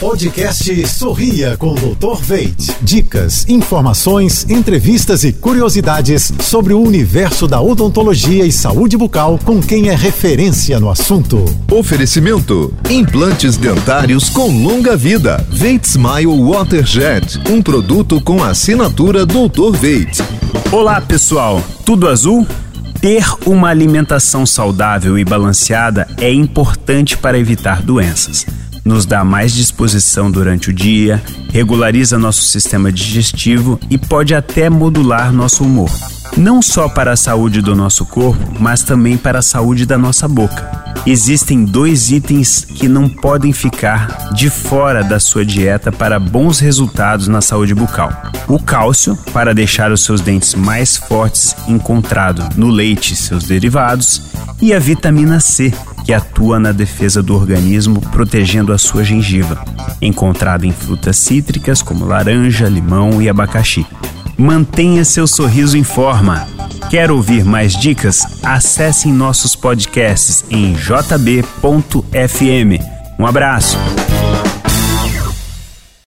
Podcast Sorria com o Dr. Veit. Dicas, informações, entrevistas e curiosidades sobre o universo da odontologia e saúde bucal com quem é referência no assunto. Oferecimento: implantes dentários com longa vida. Veit Smile Waterjet, um produto com assinatura Dr. Veit. Olá, pessoal. Tudo azul? Ter uma alimentação saudável e balanceada é importante para evitar doenças nos dá mais disposição durante o dia, regulariza nosso sistema digestivo e pode até modular nosso humor. Não só para a saúde do nosso corpo, mas também para a saúde da nossa boca. Existem dois itens que não podem ficar de fora da sua dieta para bons resultados na saúde bucal. O cálcio, para deixar os seus dentes mais fortes, encontrado no leite e seus derivados, e a vitamina C, que atua na defesa do organismo, protegendo a sua gengiva, encontrada em frutas cítricas como laranja, limão e abacaxi. Mantenha seu sorriso em forma. Quer ouvir mais dicas? Acesse nossos podcasts em jb.fm. Um abraço!